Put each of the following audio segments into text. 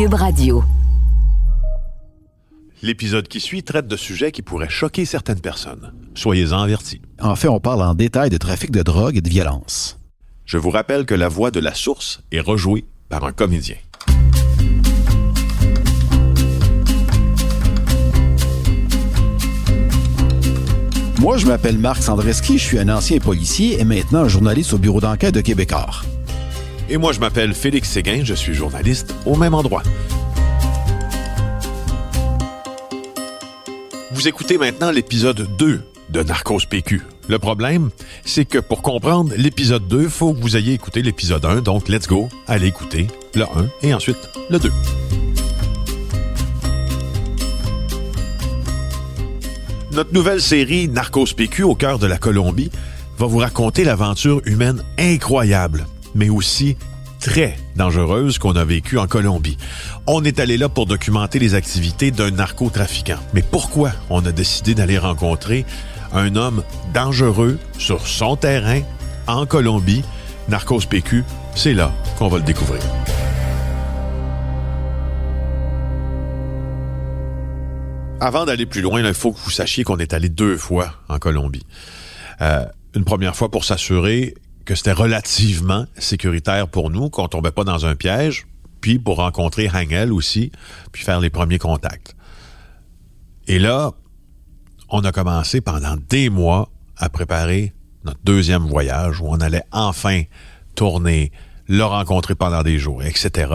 Cube Radio. L'épisode qui suit traite de sujets qui pourraient choquer certaines personnes. Soyez-en avertis. En fait, on parle en détail de trafic de drogue et de violence. Je vous rappelle que la voix de la source est rejouée par un comédien. Moi, je m'appelle Marc Sandreski, je suis un ancien policier et maintenant journaliste au bureau d'enquête de Québécois. Et moi, je m'appelle Félix Séguin, je suis journaliste au même endroit. Vous écoutez maintenant l'épisode 2 de Narcos PQ. Le problème, c'est que pour comprendre l'épisode 2, il faut que vous ayez écouté l'épisode 1, donc let's go, allez écouter le 1 et ensuite le 2. Notre nouvelle série Narcos PQ au cœur de la Colombie va vous raconter l'aventure humaine incroyable, mais aussi très dangereuse qu'on a vécue en Colombie. On est allé là pour documenter les activités d'un narcotrafiquant. Mais pourquoi on a décidé d'aller rencontrer un homme dangereux sur son terrain en Colombie? Narcos PQ, c'est là qu'on va le découvrir. Avant d'aller plus loin, il faut que vous sachiez qu'on est allé deux fois en Colombie. Euh, une première fois pour s'assurer que c'était relativement sécuritaire pour nous, qu'on tombait pas dans un piège, puis pour rencontrer Hangel aussi, puis faire les premiers contacts. Et là, on a commencé pendant des mois à préparer notre deuxième voyage où on allait enfin tourner, le rencontrer pendant des jours, etc.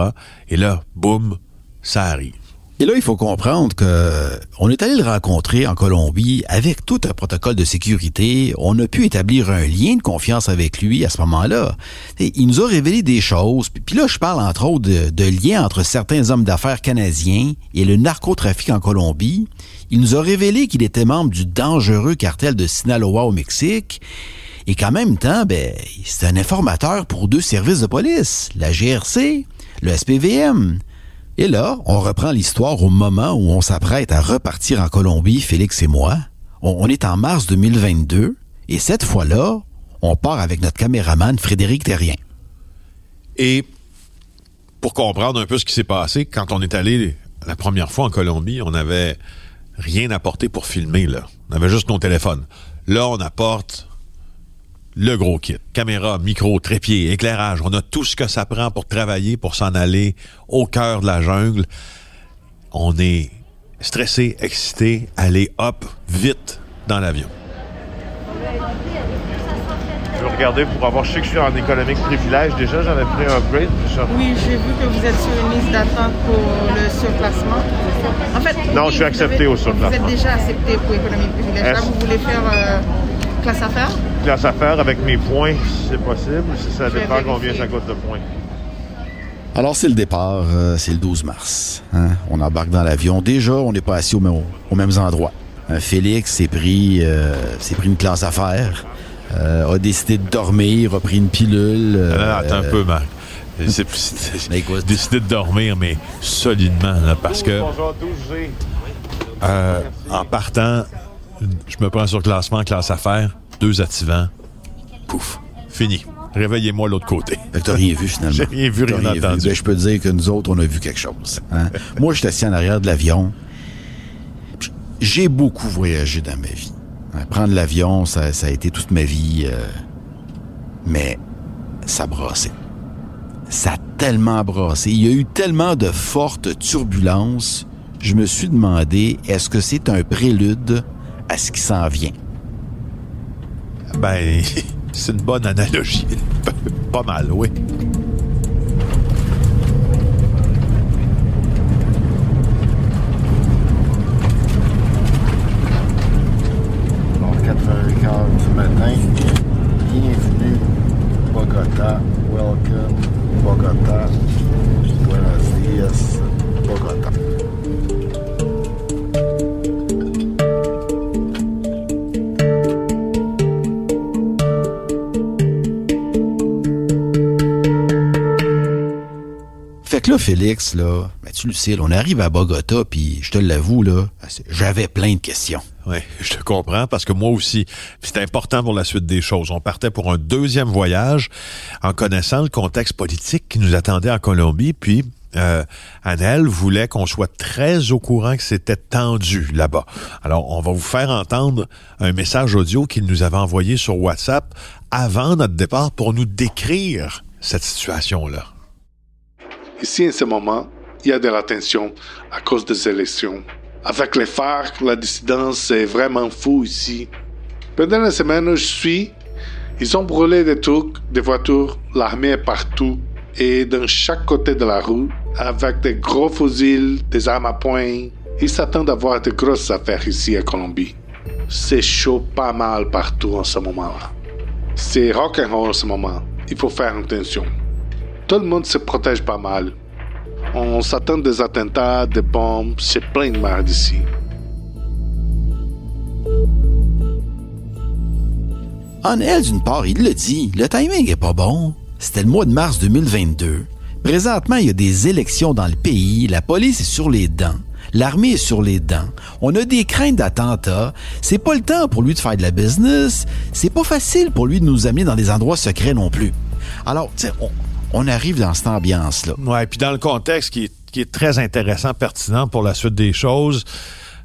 Et là, boum, ça arrive. Et là, il faut comprendre que on est allé le rencontrer en Colombie avec tout un protocole de sécurité. On a pu établir un lien de confiance avec lui à ce moment-là. il nous a révélé des choses. Puis là, je parle entre autres de, de liens entre certains hommes d'affaires canadiens et le narcotrafic en Colombie. Il nous a révélé qu'il était membre du dangereux cartel de Sinaloa au Mexique et qu'en même temps, ben, c'est un informateur pour deux services de police, la GRC, le SPVM. Et là, on reprend l'histoire au moment où on s'apprête à repartir en Colombie, Félix et moi. On, est en mars 2022 et cette fois-là, on part avec notre caméraman Frédéric Terrien. Et pour comprendre un peu ce qui s'est passé, quand on est allé la première fois en Colombie, on n'avait rien apporté pour filmer. Là. On avait juste nos téléphones. Là, on apporte le gros kit. Caméra, micro, trépied, éclairage. On a tout ce que ça prend pour travailler, pour s'en aller au cœur de la jungle. On est stressé, excité, aller hop, vite dans l'avion. Je vais regarder pour avoir, je sais que je suis en économique privilège. Déjà, j'en ai pris un upgrade. Oui, j'ai vu que vous êtes sur une liste d'attente pour le surclassement. En fait, non, je suis accepté au surclassement. Vous êtes déjà accepté pour économique privilège. Là, vous voulez faire euh, classe affaires? Classe affaires avec mes points, si c'est possible, si ça dépend combien ça coûte de points. Alors, c'est le départ, euh, c'est le 12 mars. Hein. On embarque dans l'avion. Déjà, on n'est pas assis au, aux mêmes endroits. Euh, Félix s'est pris, euh, pris une classe affaires, a décidé de dormir, a pris une pilule. attends un peu, Marc. C'est décidé de dormir, mais solidement, parce que en partant, je me prends sur classement, classe affaires, deux activants. Pouf, fini. Réveillez-moi l'autre côté. T'as rien vu finalement. J'ai rien vu, rien, entendu. Ben, je peux te dire que nous autres, on a vu quelque chose. Hein. Moi, je suis assis en arrière de l'avion. J'ai beaucoup voyagé dans ma vie. Hein, prendre l'avion, ça, a été toute ma vie. Euh, mais ça brassait. Ça a tellement brassé. Il y a eu tellement de fortes turbulences. Je me suis demandé, est-ce que c'est un prélude à ce qui s'en vient? Ben, c'est une bonne analogie. Pas mal, oui. Que là, Félix, là, tu le sais, là, on arrive à Bogota, puis je te l'avoue, là, j'avais plein de questions. Oui, je te comprends parce que moi aussi, c'est important pour la suite des choses. On partait pour un deuxième voyage en connaissant le contexte politique qui nous attendait en Colombie, puis euh, Annelle voulait qu'on soit très au courant que c'était tendu là-bas. Alors, on va vous faire entendre un message audio qu'il nous avait envoyé sur WhatsApp avant notre départ pour nous décrire cette situation-là. Ici, en ce moment, il y a de la tension à cause des élections. Avec les FARC, la dissidence est vraiment fou ici. Pendant la semaine où je suis, ils ont brûlé des trucs, des voitures, l'armée est partout et dans chaque côté de la rue, avec des gros fusils, des armes à poing. Ils s'attendent à voir de grosses affaires ici à Colombie. C'est chaud pas mal partout en ce moment-là. C'est rock'n'roll en ce moment. Il faut faire attention. Tout le monde se protège pas mal. On s'attend des attentats, des bombes, c'est plein de merde ici. En elle, d'une part, il le dit, le timing est pas bon. C'était le mois de mars 2022. Présentement, il y a des élections dans le pays, la police est sur les dents, l'armée est sur les dents, on a des craintes d'attentats, c'est pas le temps pour lui de faire de la business, c'est pas facile pour lui de nous amener dans des endroits secrets non plus. Alors, on, on arrive dans cette ambiance-là. Ouais, puis dans le contexte qui est, qui est très intéressant, pertinent pour la suite des choses,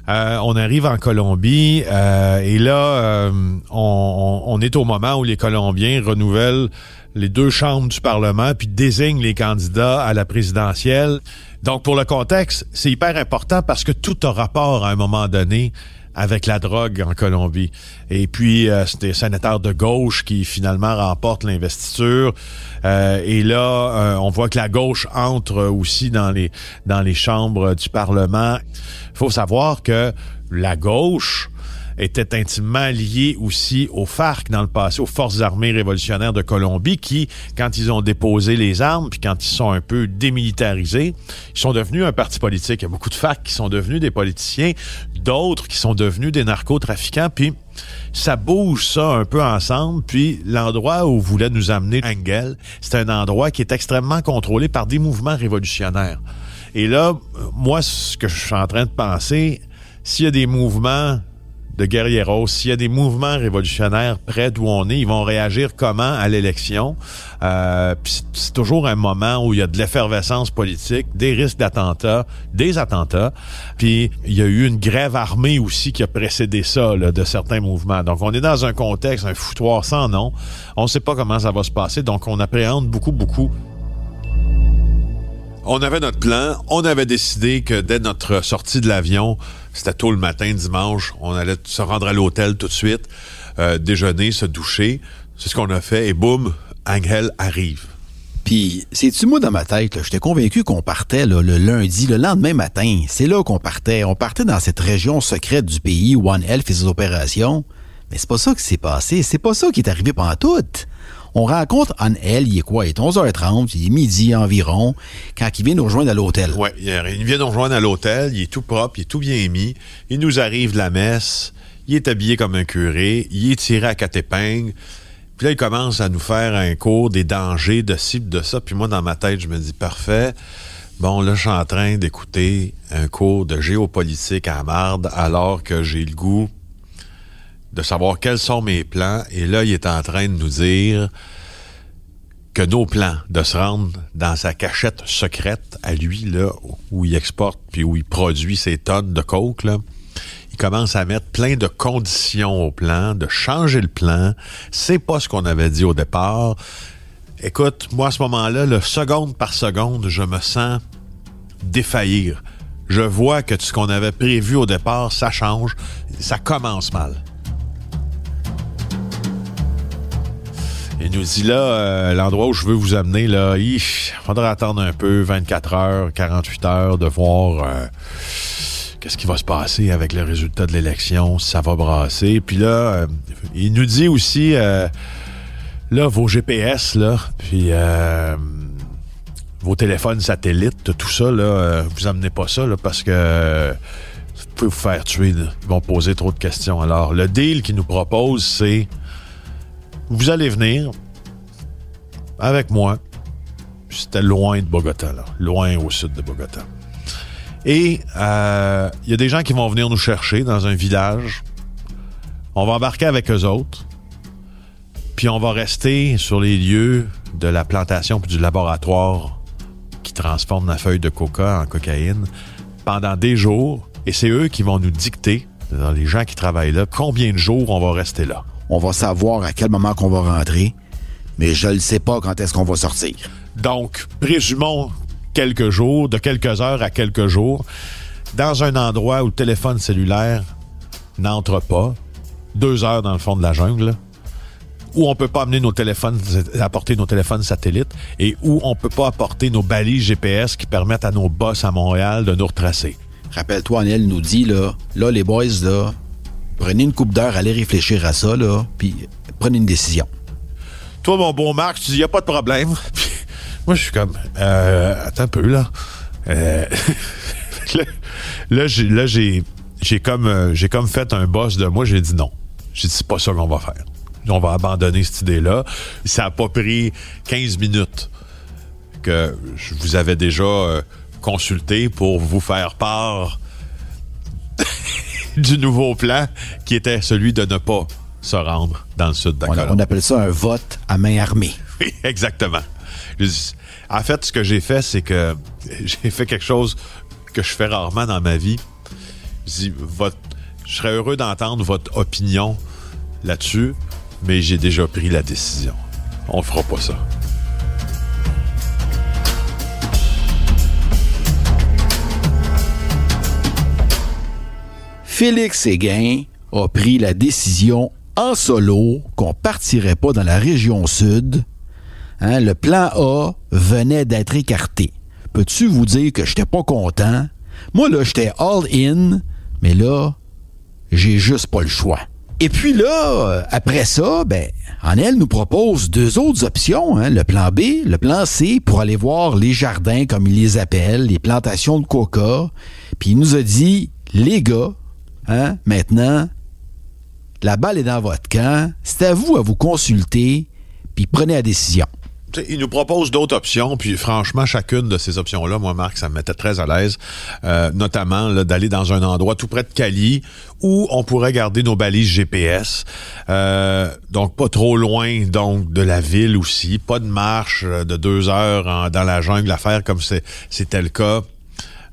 euh, on arrive en Colombie euh, et là, euh, on, on, est au moment où les Colombiens renouvellent les deux chambres du Parlement puis désignent les candidats à la présidentielle. Donc, pour le contexte, c'est hyper important parce que tout a rapport à un moment donné avec la drogue en Colombie. Et puis, euh, c'est des sénateurs de gauche qui finalement remportent l'investiture. Euh, et là, euh, on voit que la gauche entre aussi dans les, dans les chambres du Parlement. Il faut savoir que la gauche était intimement lié aussi aux FARC dans le passé, aux forces armées révolutionnaires de Colombie, qui, quand ils ont déposé les armes, puis quand ils sont un peu démilitarisés, ils sont devenus un parti politique. Il y a beaucoup de FARC qui sont devenus des politiciens, d'autres qui sont devenus des narcotrafiquants, puis ça bouge ça un peu ensemble. Puis l'endroit où voulait nous amener Engel, c'est un endroit qui est extrêmement contrôlé par des mouvements révolutionnaires. Et là, moi, ce que je suis en train de penser, s'il y a des mouvements de guerrieros, s'il y a des mouvements révolutionnaires près d'où on est, ils vont réagir comment à l'élection? Euh, c'est toujours un moment où il y a de l'effervescence politique, des risques d'attentats, des attentats. Puis il y a eu une grève armée aussi qui a précédé ça de certains mouvements. Donc on est dans un contexte, un foutoir sans nom. On ne sait pas comment ça va se passer, donc on appréhende beaucoup, beaucoup on avait notre plan. On avait décidé que dès notre sortie de l'avion, c'était tôt le matin, dimanche, on allait se rendre à l'hôtel tout de suite, euh, déjeuner, se doucher. C'est ce qu'on a fait et boum, Angel arrive. Puis, c'est-tu moi dans ma tête, j'étais convaincu qu'on partait le lundi, le lendemain matin. C'est là qu'on partait. On partait dans cette région secrète du pays où One Health fait ses opérations. Mais c'est pas ça qui s'est passé. C'est pas ça qui est arrivé pendant tout. On rencontre Anne-Elle, il est quoi? Il est 11h30, il est midi environ, quand il vient nous rejoindre à l'hôtel. Oui, il vient nous rejoindre à l'hôtel, il est tout propre, il est tout bien mis. Il nous arrive la messe, il est habillé comme un curé, il est tiré à quatre épingles. Puis là, il commence à nous faire un cours des dangers de ci, de ça. Puis moi, dans ma tête, je me dis, parfait. Bon, là, je suis en train d'écouter un cours de géopolitique à marde alors que j'ai le goût de savoir quels sont mes plans. Et là, il est en train de nous dire que nos plans de se rendre dans sa cachette secrète à lui, là, où il exporte puis où il produit ses tonnes de coke, il commence à mettre plein de conditions au plan, de changer le plan. C'est pas ce qu'on avait dit au départ. Écoute, moi, à ce moment-là, le seconde par seconde, je me sens défaillir. Je vois que ce qu'on avait prévu au départ, ça change. Ça commence mal. Nous dit là, euh, l'endroit où je veux vous amener, là, il faudra attendre un peu, 24 heures, 48 heures, de voir euh, qu'est-ce qui va se passer avec le résultat de l'élection, si ça va brasser. Puis là, euh, il nous dit aussi, là, vos GPS, là, puis vos téléphones satellites, tout ça, là, vous amenez pas ça là, parce que vous pouvez vous faire tuer. Ils vont poser trop de questions. Alors, le deal qu'ils nous proposent, c'est vous allez venir avec moi. C'était loin de Bogota, loin au sud de Bogota. Et euh, il y a des gens qui vont venir nous chercher dans un village. On va embarquer avec eux autres. Puis on va rester sur les lieux de la plantation puis du laboratoire qui transforme la feuille de coca en cocaïne pendant des jours. Et c'est eux qui vont nous dicter, dans les gens qui travaillent là, combien de jours on va rester là. On va savoir à quel moment qu'on va rentrer, mais je ne sais pas quand est-ce qu'on va sortir. Donc, présumons quelques jours, de quelques heures à quelques jours, dans un endroit où le téléphone cellulaire n'entre pas, deux heures dans le fond de la jungle, où on peut pas amener nos téléphones, apporter nos téléphones satellites, et où on peut pas apporter nos balises GPS qui permettent à nos boss à Montréal de nous retracer. Rappelle-toi, Aniel nous dit, là, là, les boys, là, prenez une coupe d'heure, allez réfléchir à ça, là, puis prenez une décision. Toi, mon bon Marc, tu dis, y a pas de problème. Moi, je suis comme, euh, attends un peu, là. Euh, là, j'ai, j'ai, comme, euh, j'ai comme fait un boss de moi, j'ai dit non. J'ai dit, c'est pas ça qu'on va faire. On va abandonner cette idée-là. Ça a pas pris 15 minutes que je vous avais déjà euh, consulté pour vous faire part du nouveau plan qui était celui de ne pas se rendre dans le sud de On, on appelle ça un vote à main armée. Oui, exactement. En fait, ce que j'ai fait, c'est que j'ai fait quelque chose que je fais rarement dans ma vie. Je dis, votre, je serais heureux d'entendre votre opinion là-dessus, mais j'ai déjà pris la décision. On fera pas ça. Félix Séguin a pris la décision en solo qu'on partirait pas dans la région sud. Hein, le plan A venait d'être écarté. Peux-tu vous dire que j'étais pas content? Moi, là, j'étais all in, mais là, j'ai juste pas le choix. Et puis là, après ça, ben, Anel nous propose deux autres options, hein, le plan B, le plan C, pour aller voir les jardins, comme il les appelle, les plantations de coca. Puis il nous a dit, les gars, hein, maintenant, la balle est dans votre camp, c'est à vous à vous consulter, puis prenez la décision. Il nous propose d'autres options, puis franchement, chacune de ces options-là, moi, Marc, ça me mettait très à l'aise, euh, notamment d'aller dans un endroit tout près de Cali où on pourrait garder nos balises GPS, euh, donc pas trop loin donc de la ville aussi, pas de marche euh, de deux heures dans la jungle à faire comme c'était le cas.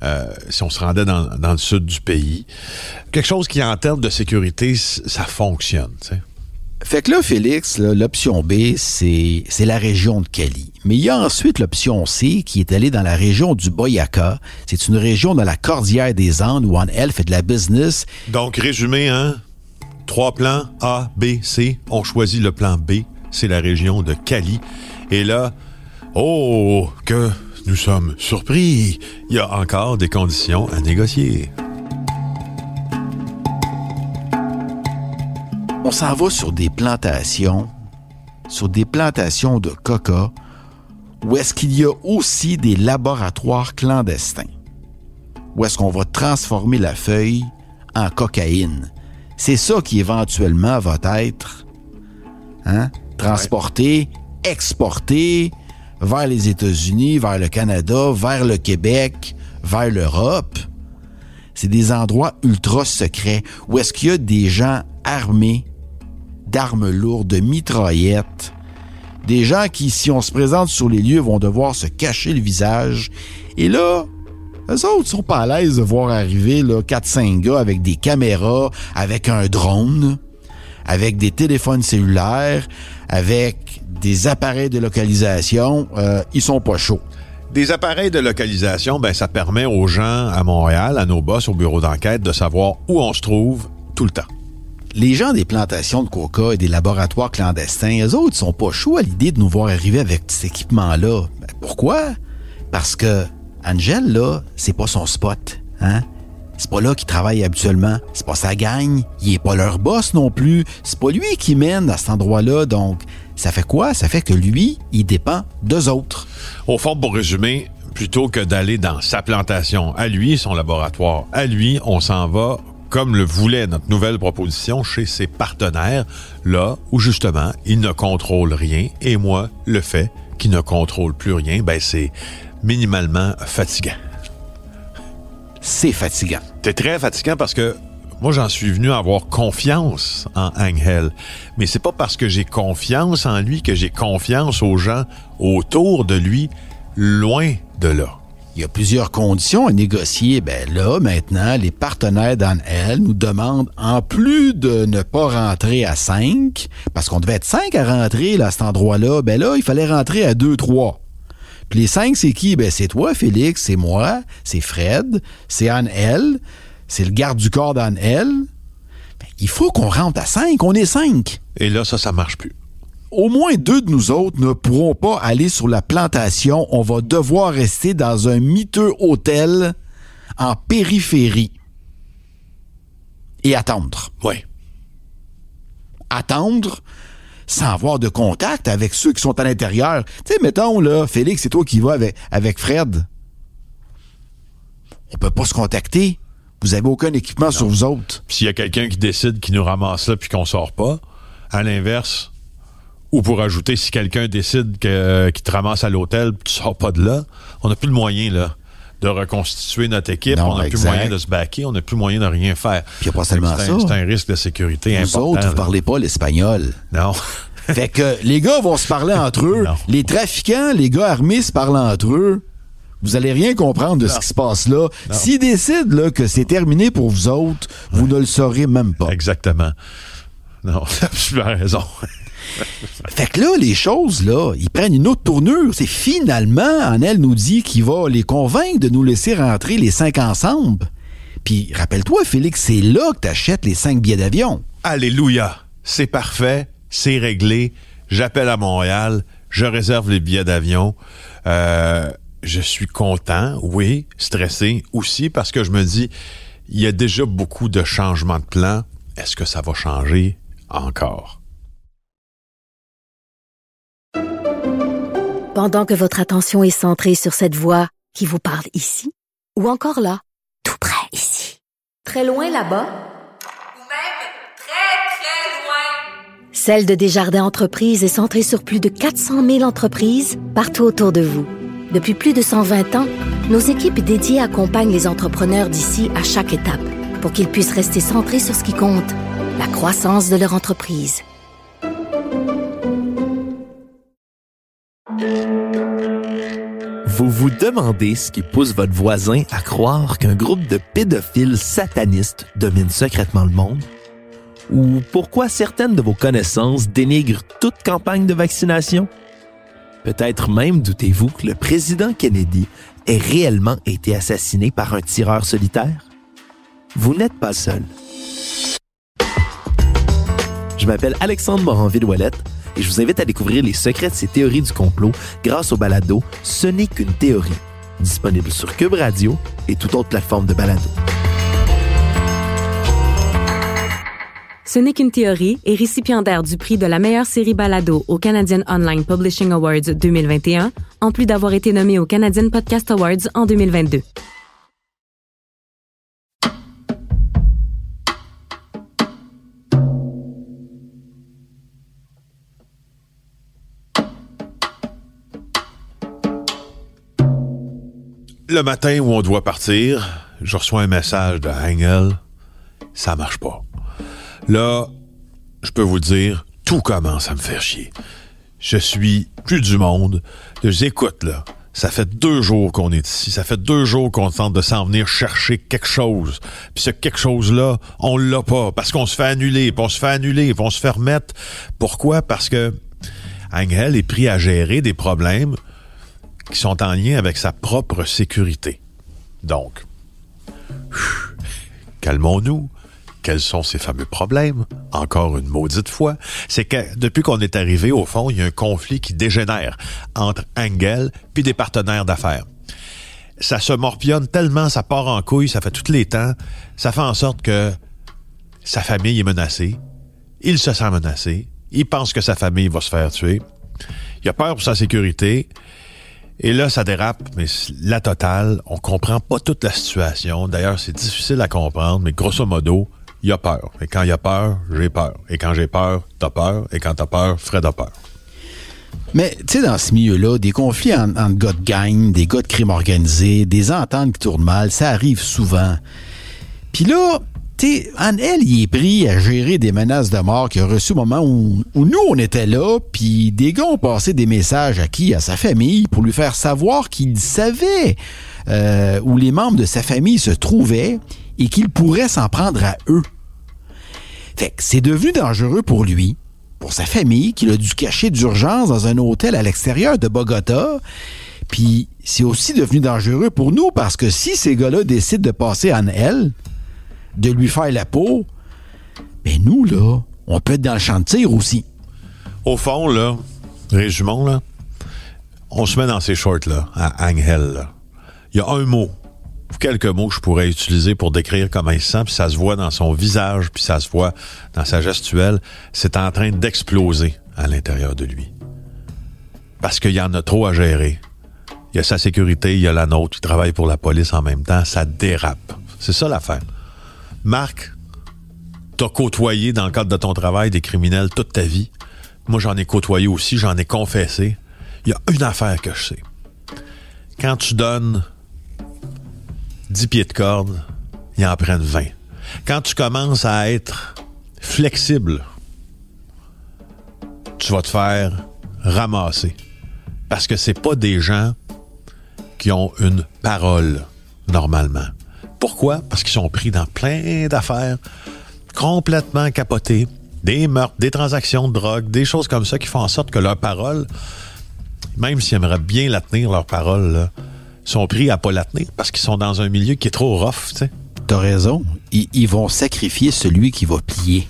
Euh, si on se rendait dans, dans le sud du pays. Quelque chose qui, en termes de sécurité, ça fonctionne. tu sais. Fait que là, Félix, l'option B, c'est la région de Cali. Mais il y a ensuite l'option C qui est allée dans la région du Boyaca. C'est une région dans la cordillère des Andes où Anne fait de la business. Donc, résumé, hein? Trois plans A, B, C. On choisit le plan B. C'est la région de Cali. Et là, oh, que nous sommes surpris. Il y a encore des conditions à négocier. On s'en va sur des plantations, sur des plantations de coca, où est-ce qu'il y a aussi des laboratoires clandestins, où est-ce qu'on va transformer la feuille en cocaïne? C'est ça qui éventuellement va être hein, transporté, exporté vers les États-Unis, vers le Canada, vers le Québec, vers l'Europe. C'est des endroits ultra secrets où est-ce qu'il y a des gens armés d'armes lourdes, de mitraillettes, des gens qui, si on se présente sur les lieux, vont devoir se cacher le visage. Et là, eux autres sont pas à l'aise de voir arriver là, 4-5 gars avec des caméras, avec un drone, avec des téléphones cellulaires, avec des appareils de localisation. Euh, ils sont pas chauds. Des appareils de localisation, ben, ça permet aux gens à Montréal, à nos boss, au bureau d'enquête, de savoir où on se trouve tout le temps. Les gens des plantations de coca et des laboratoires clandestins, eux autres, sont pas chauds à l'idée de nous voir arriver avec cet équipement-là. Ben, pourquoi? Parce que Angel, là, c'est pas son spot, hein? C'est pas là qu'il travaille habituellement. C'est pas sa gagne. Il est pas leur boss non plus. C'est pas lui qui mène à cet endroit-là, donc Ça fait quoi? Ça fait que lui, il dépend d'eux autres. Au fond, pour résumer, plutôt que d'aller dans sa plantation, à lui, son laboratoire, à lui, on s'en va comme le voulait notre nouvelle proposition chez ses partenaires, là où justement, il ne contrôle rien. Et moi, le fait qu'il ne contrôle plus rien, ben c'est minimalement fatigant. C'est fatigant. C'est très fatigant parce que moi, j'en suis venu à avoir confiance en Angel. Mais c'est pas parce que j'ai confiance en lui que j'ai confiance aux gens autour de lui, loin de là. Il y a plusieurs conditions à négocier. Ben là, maintenant, les partenaires d'Anne nous demandent, en plus de ne pas rentrer à 5, parce qu'on devait être 5 à rentrer là, à cet endroit-là, ben là, il fallait rentrer à 2, 3. Puis les 5, c'est qui? Ben c'est toi, Félix, c'est moi, c'est Fred, c'est Anne-L, c'est le garde du corps d'Anne-L. Ben, il faut qu'on rentre à 5, on est 5. Et là, ça, ça marche plus au moins deux de nous autres ne pourront pas aller sur la plantation. On va devoir rester dans un miteux hôtel en périphérie et attendre. Oui. Attendre sans avoir de contact avec ceux qui sont à l'intérieur. Tu sais, mettons, là, Félix, c'est toi qui vas avec, avec Fred. On peut pas se contacter. Vous avez aucun équipement sur vous autres. S'il y a quelqu'un qui décide qui nous ramasse là puis qu'on sort pas, à l'inverse, ou pour ajouter, si quelqu'un décide que, qu'il te ramasse à l'hôtel, tu sors pas de là, on n'a plus le moyen là de reconstituer notre équipe, Non, on n'a plus moyen de se baquer, on n'a plus moyen de rien faire. Puis pas seulement C'est ça. un- C'est un risque de sécurité Vous important. autres, vous là. parlez pas l'espagnol. Non. Fait que les gars vont se parler entre eux. Non. Les trafiquants, les gars armés se parlent entre eux. Vous allez rien comprendre de ce qui se passe là. S'ils décident là, que c'est terminé pour vous autres, vous ne le saurez même pas. Exactement. Non, tu as absolument raison. Fait que là, les choses, là, ils prennent une autre tournure. C'est finalement, Annelle nous dit qu'il va les convaincre de nous laisser rentrer les cinq ensemble. Puis, rappelle-toi, Félix, c'est là que t'achètes les cinq billets d'avion. Alléluia. C'est parfait. C'est réglé. J'appelle à Montréal. Je réserve les billets d'avion. Euh, je suis content, oui, stressé aussi parce que je me dis, il y a déjà beaucoup de changements de plan. Est-ce que ça va changer encore? Pendant que votre attention est centrée sur cette voix qui vous parle ici, ou encore là, tout près ici, très loin là-bas, Ou même très, très loin. Celle de Desjardins Entreprises est centrée sur plus de 400 000 entreprises partout autour de vous. Depuis plus de 120 ans, nos équipes dédiées accompagnent les entrepreneurs d'ici à chaque étape pour qu'ils puissent rester centrés sur ce qui compte, la croissance de leur entreprise. Vous vous demandez ce qui pousse votre voisin à croire qu'un groupe de pédophiles satanistes domine secrètement le monde? Ou pourquoi certaines de vos connaissances dénigrent toute campagne de vaccination? Peut-être même doutez-vous que le président Kennedy ait réellement été assassiné par un tireur solitaire? Vous n'êtes pas seul. Je m'appelle Alexandre Moranville-Ouellette et je vous invite à découvrir les secrets de ces théories du complot grâce au balado Ce n'est qu'une théorie, disponible sur Cube Radio et toute autre plateforme de balado. Ce n'est qu'une théorie est récipiendaire du prix de la meilleure série balado au Canadian Online Publishing Awards 2021, en plus d'avoir été nommé au Canadian Podcast Awards en 2022. Le matin où on doit partir, je reçois un message de Engel. Ça marche pas. Là, je peux vous dire, tout commence à me faire chier. Je suis plus du monde. J'écoute, là. Ça fait deux jours qu'on est ici. Ça fait deux jours qu'on tente de s'en venir chercher quelque chose. Puis ce quelque chose-là, on l'a pas. Parce qu'on se fait annuler, puis on se fait annuler, puis on se fait remettre. Pourquoi? Parce que Angel est pris à gérer des problèmes qui sont en lien avec sa propre sécurité. Donc, calmons-nous. Quels sont ces fameux problèmes? Encore une maudite fois. C'est que depuis qu'on est arrivé, au fond, il y a un conflit qui dégénère entre Engel puis des partenaires d'affaires. Ça se morpionne tellement, ça part en couille, ça fait tous les temps. Ça fait en sorte que sa famille est menacée. Il se sent menacé. Il pense que sa famille va se faire tuer. Il a peur pour sa sécurité. Et là, ça dérape, mais la totale. On comprend pas toute la situation. D'ailleurs, c'est difficile à comprendre, mais grosso modo, il a peur. Et quand il a peur, j'ai peur. Et quand j'ai peur, t'as peur. Et quand t'as peur, Fred a peur. Mais, tu sais, dans ce milieu-là, des conflits en- entre gars de gang, des gars de crime organisé, des ententes qui tournent mal, ça arrive souvent. Puis là, tu sais, Anne-Elle, il est pris à gérer des menaces de mort qu'il a reçues au moment où, où nous, on était là, puis des gars ont passé des messages à qui? À sa famille, pour lui faire savoir qu'il savait euh, où les membres de sa famille se trouvaient et qu'il pourrait s'en prendre à eux. Fait que c'est devenu dangereux pour lui, pour sa famille, qu'il a dû cacher d'urgence dans un hôtel à l'extérieur de Bogota. Puis c'est aussi devenu dangereux pour nous parce que si ces gars-là décident de passer en elle, de lui faire la peau, ben nous, là, on peut être dans le champ aussi. Au fond, là, résumons, là, on se met dans ces shorts-là, à Angel. Il y a un mot, quelques mots que je pourrais utiliser pour décrire comment il se sent, puis ça se voit dans son visage, puis ça se voit dans sa gestuelle. C'est en train d'exploser à l'intérieur de lui. Parce qu'il y en a trop à gérer. Il y a sa sécurité, il y a la nôtre, il travaille pour la police en même temps, ça dérape. C'est ça l'affaire. Marc, t'as côtoyé dans le cadre de ton travail des criminels toute ta vie. Moi, j'en ai côtoyé aussi, j'en ai confessé. Il y a une affaire que je sais. Quand tu donnes 10 pieds de corde, ils en prennent 20. Quand tu commences à être flexible, tu vas te faire ramasser. Parce que c'est pas des gens qui ont une parole normalement. Pourquoi? Parce qu'ils sont pris dans plein d'affaires complètement capotées. Des meurtres, des transactions de drogue, des choses comme ça qui font en sorte que leur parole, même s'ils aimeraient bien la tenir, leur parole, sont pris à pas la tenir parce qu'ils sont dans un milieu qui est trop rough, tu sais. T'as raison. Ils, ils vont sacrifier celui qui va plier.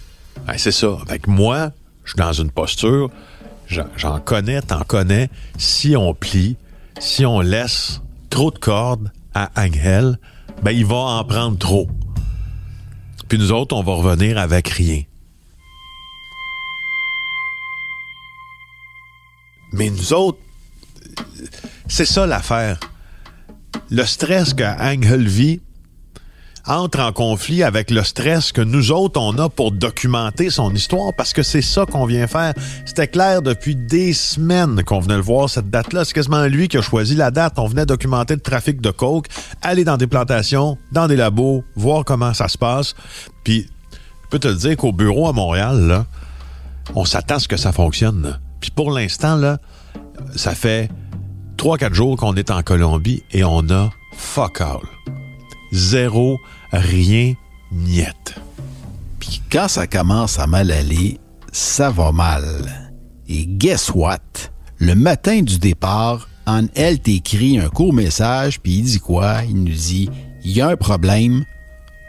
Ben, c'est ça. Avec moi, je suis dans une posture, j'en j'en connais, t'en connais. Si on plie, si on laisse trop de cordes à Angel, ben il va en prendre trop. Puis nous autres, on va revenir avec rien. Mais nous autres, c'est ça l'affaire. Le stress que Angel vit, entre en conflit avec le stress que nous autres, on a pour documenter son histoire, parce que c'est ça qu'on vient faire. C'était clair depuis des semaines qu'on venait le voir, cette date-là. C'est quasiment lui qui a choisi la date. On venait documenter le trafic de coke, aller dans des plantations, dans des labos, voir comment ça se passe. Puis, je peux te dire qu'au bureau à Montréal, on s'attend à ce que ça fonctionne. Puis pour l'instant, là, ça fait 3-4 jours qu'on est en Colombie et on a fuck all. Zéro, rien, niette. Puis quand ça commence à mal aller, ça va mal. Et guess what? Le matin du départ, en elle t'écrit un court message, puis il dit quoi? Il nous dit, il y a un problème,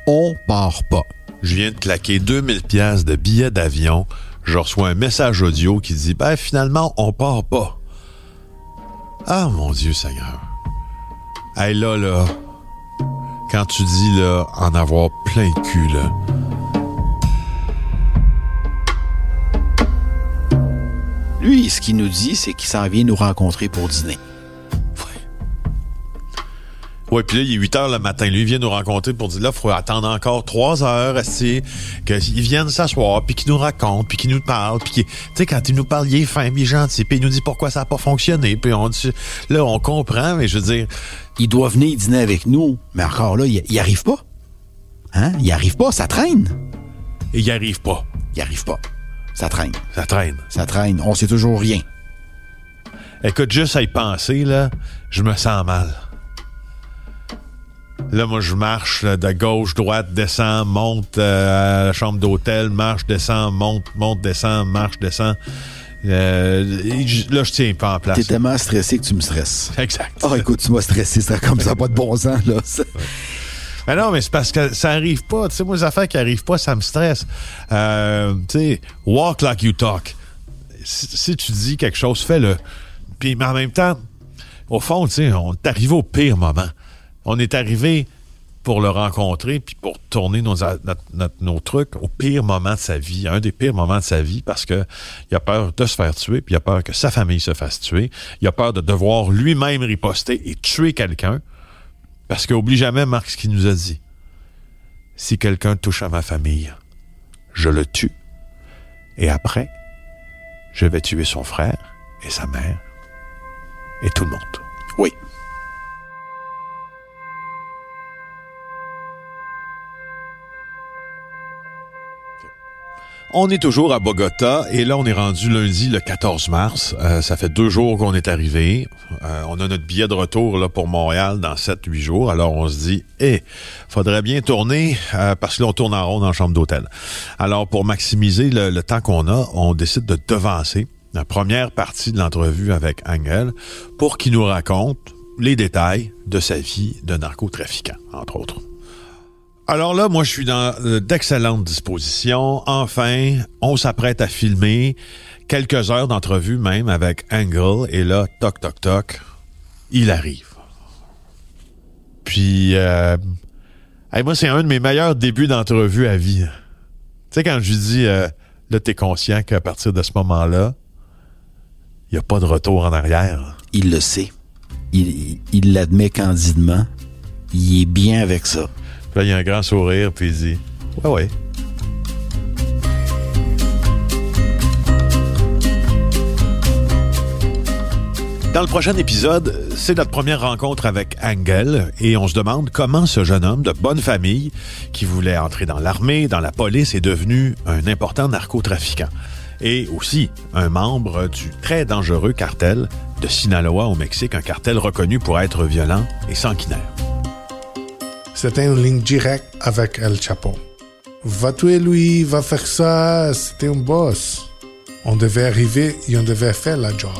on part pas. Je viens de claquer 2000 pièces de billets d'avion. Je reçois un message audio qui dit ben finalement on part pas. Ah mon Dieu Seigneur. Hey là là. Quand tu dis là en avoir plein le cul là. Lui, ce qu'il nous dit, c'est qu'il s'en vient nous rencontrer pour dîner. Ouais, puis là, il est 8 heures le matin. Lui, il vient nous rencontrer pour dire là, il faut attendre encore 3 heures, esti, qu'ils viennent s'asseoir, puis qu'il nous raconte, puis qu'il nous parle, puis qu'il- tu sais, quand il nous parle, il est fin, il est gentil, puis il nous dit pourquoi ça n'a pas fonctionné, puis on dit, là, on comprend, mais je veux dire, Il doit venir dîner avec nous, mais encore là, il, il arrive pas. Hein? Il arrive pas, ça traîne. il y arrive pas. Il arrive pas. Ça traîne. Ça traîne. Ça traîne. On sait toujours rien. Écoute, juste à y penser, là, je me sens mal. Là, moi, je marche là, de gauche, droite, descends, monte euh, à la chambre d'hôtel, marche, descends, monte, monte, descends, marche, descends. Euh, là, je tiens pas en place. T'es tellement stressé que tu me stresses. Exact. Ah, écoute, tu m'as stressé, c'est comme ça, pas de bon sens, là. Ça- Mais non, mais c'est parce que ça arrive pas. Tu sais, moi, les affaires qui arrivent pas, ça me stresse. Euh, tu sais, walk like you talk. Si, si tu dis quelque chose, fais-le. Puis, mais en même temps, au fond, tu sais, on est arrivé au pire moment. On est arrivé pour le rencontrer puis pour tourner nos, trucs au pire moment de sa vie, un des pires moments de sa vie parce que il a peur de se faire tuer puis il a peur que sa famille se fasse tuer, il a peur de devoir lui-même riposter et tuer quelqu'un parce qu'oublie jamais Marc ce qu'il nous a dit. Si quelqu'un touche à ma famille, je le tue et après je vais tuer son frère et sa mère et tout le monde. Oui. On est toujours à Bogota et là, on est rendu lundi le 14 mars. Euh, ça fait deux jours qu'on est arrivé. Euh, on a notre billet de retour là, pour Montréal dans 7-8 jours. Alors, on se dit, eh, faudrait bien tourner euh, parce que là, on tourne en rond dans la chambre d'hôtel. Alors, pour maximiser le, le temps qu'on a, on décide de devancer la première partie de l'entrevue avec Angel pour qu'il nous raconte les détails de sa vie de narcotrafiquant, entre autres. Alors là, moi, je suis dans euh, d'excellentes dispositions. Enfin, on s'apprête à filmer quelques heures d'entrevue même avec Angle. Et là, toc, toc, toc, il arrive. Puis, euh, moi, c'est un de mes meilleurs débuts d'entrevue à vie. Tu sais, quand je lui dis, euh, là, t'es conscient qu'à partir de ce moment-là, il n'y a pas de retour en arrière. Il le sait. Il l'admet candidement. Il est bien avec ça. A un grand sourire, puis il dit, ouais, ouais. Dans le prochain épisode, c'est notre première rencontre avec Angel et on se demande comment ce jeune homme de bonne famille qui voulait entrer dans l'armée, dans la police, est devenu un important narcotrafiquant et aussi un membre du très dangereux cartel de Sinaloa au Mexique, un cartel reconnu pour être violent et sanguinaire. C'était une ligne directe avec El Chapo. Va tuer lui, va faire ça, c'était un boss. On devait arriver et on devait faire la job.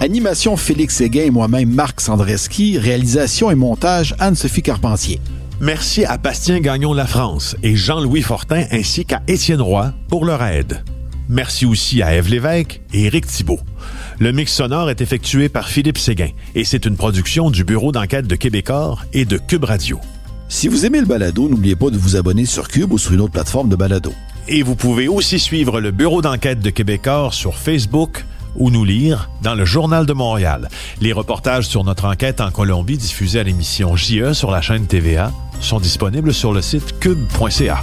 Animation Félix Séguin et moi-même Marc Sandreski. Réalisation et montage Anne-Sophie Carpentier. Merci à Bastien Gagnon La France et Jean-Louis Fortin ainsi qu'à Étienne Roy pour leur aide. Merci aussi à Ève Lévesque et Éric Thibault. Le mix sonore est effectué par Philippe Séguin et c'est une production du Bureau d'enquête de Québecor et de Cube Radio. Si vous aimez le balado, n'oubliez pas de vous abonner sur Cube ou sur une autre plateforme de balado. Et vous pouvez aussi suivre le Bureau d'enquête de Québecor sur Facebook ou nous lire dans le Journal de Montréal. Les reportages sur notre enquête en Colombie diffusés à l'émission JE sur la chaîne TVA sont disponibles sur le site cube.ca.